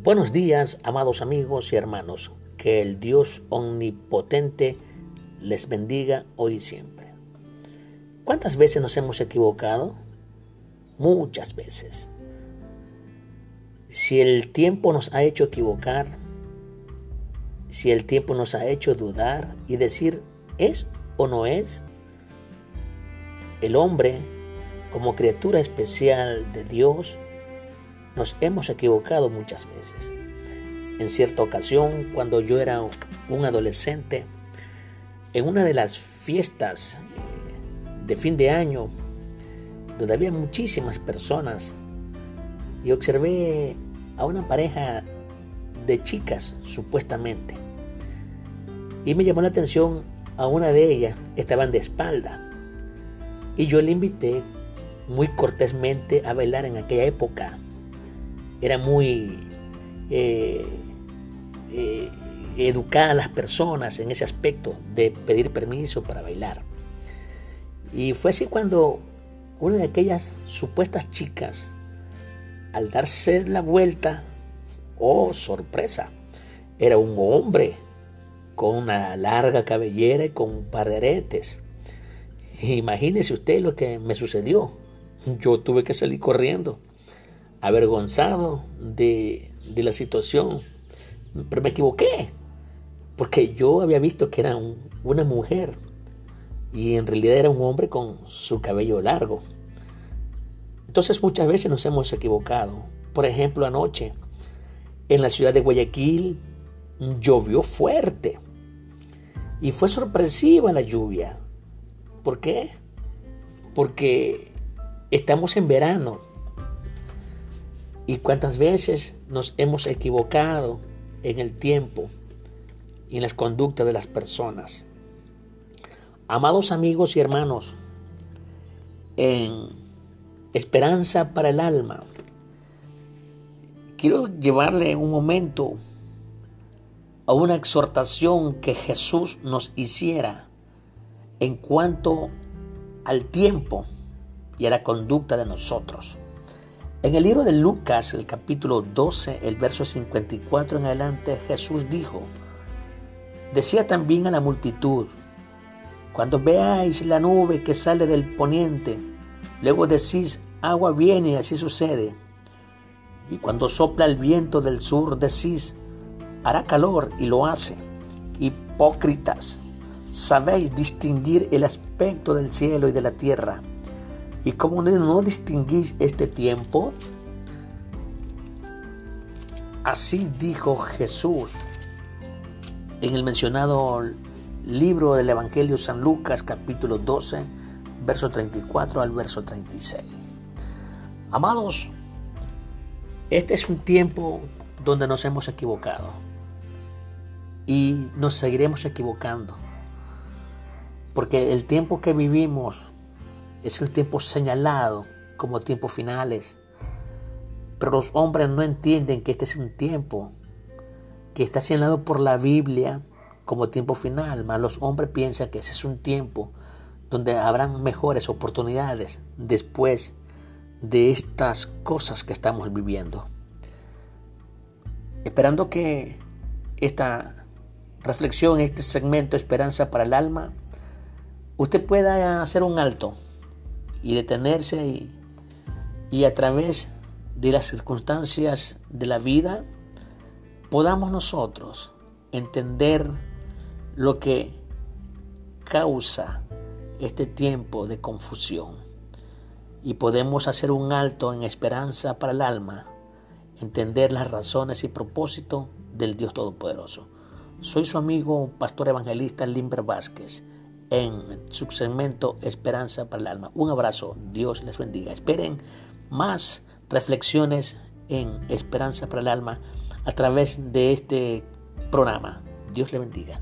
Buenos días, amados amigos y hermanos. Que el Dios omnipotente les bendiga hoy y siempre. ¿Cuántas veces nos hemos equivocado? Muchas veces. Si el tiempo nos ha hecho equivocar, si el tiempo nos ha hecho dudar y decir, ¿es o no es? El hombre, como criatura especial de Dios, nos hemos equivocado muchas veces. En cierta ocasión, cuando yo era un adolescente, en una de las fiestas eh, de fin de año, donde había muchísimas personas, y observé a una pareja de chicas, supuestamente. Y me llamó la atención a una de ellas, estaban de espalda. Y yo le invité muy cortésmente a bailar en aquella época era muy eh, eh, educada a las personas en ese aspecto de pedir permiso para bailar. Y fue así cuando una de aquellas supuestas chicas, al darse la vuelta, oh sorpresa, era un hombre con una larga cabellera y con un par de aretes. Imagínese usted lo que me sucedió. Yo tuve que salir corriendo avergonzado de, la situación, pero me equivoqué, porque yo había visto que era una mujer y en realidad era un hombre con su cabello largo. Entonces muchas veces nos hemos equivocado. Por ejemplo, anoche en la ciudad de Guayaquil llovió fuerte y fue sorpresiva la lluvia. ¿Por qué? Porque estamos en verano y cuántas veces nos hemos equivocado en el tiempo y en las conductas de las personas. Amados amigos y hermanos, en Esperanza para el Alma, quiero llevarle un momento a una exhortación que Jesús nos hiciera en cuanto al tiempo y a la conducta de nosotros. En el libro de Lucas, el capítulo 12, el verso 54 en adelante, Jesús dijo, decía también a la multitud, cuando veáis la nube que sale del poniente, luego decís, agua viene así sucede. Y cuando sopla el viento del sur, decís, hará calor y lo hace. Hipócritas, sabéis distinguir el aspecto del cielo y de la tierra ¿Y cómo no distinguís este tiempo? Así dijo Jesús en el mencionado libro del Evangelio San Lucas capítulo 12, verso 34 al verso 36. Amados, este es un tiempo donde nos hemos equivocado y nos seguiremos equivocando, porque el tiempo que vivimos es el tiempo señalado como tiempos finales. Pero los hombres no entienden que este es un tiempo que está señalado por la Biblia como tiempo final, más los hombres piensan que ese es un tiempo donde habrán mejores oportunidades después de estas cosas que estamos viviendo. Esperando que esta reflexión, este segmento Esperanza para el Alma, usted pueda hacer un alto y detenerse y, y a través de las circunstancias de la vida podamos nosotros entender lo que causa este tiempo de confusión y podemos hacer un alto en esperanza para el alma, entender las razones y propósito del Dios Todopoderoso. Soy su amigo, pastor evangelista Limber Vázquez en su segmento Esperanza para el Alma. Un abrazo, Dios les bendiga. Esperen más reflexiones en Esperanza para el Alma a través de este programa. Dios les bendiga.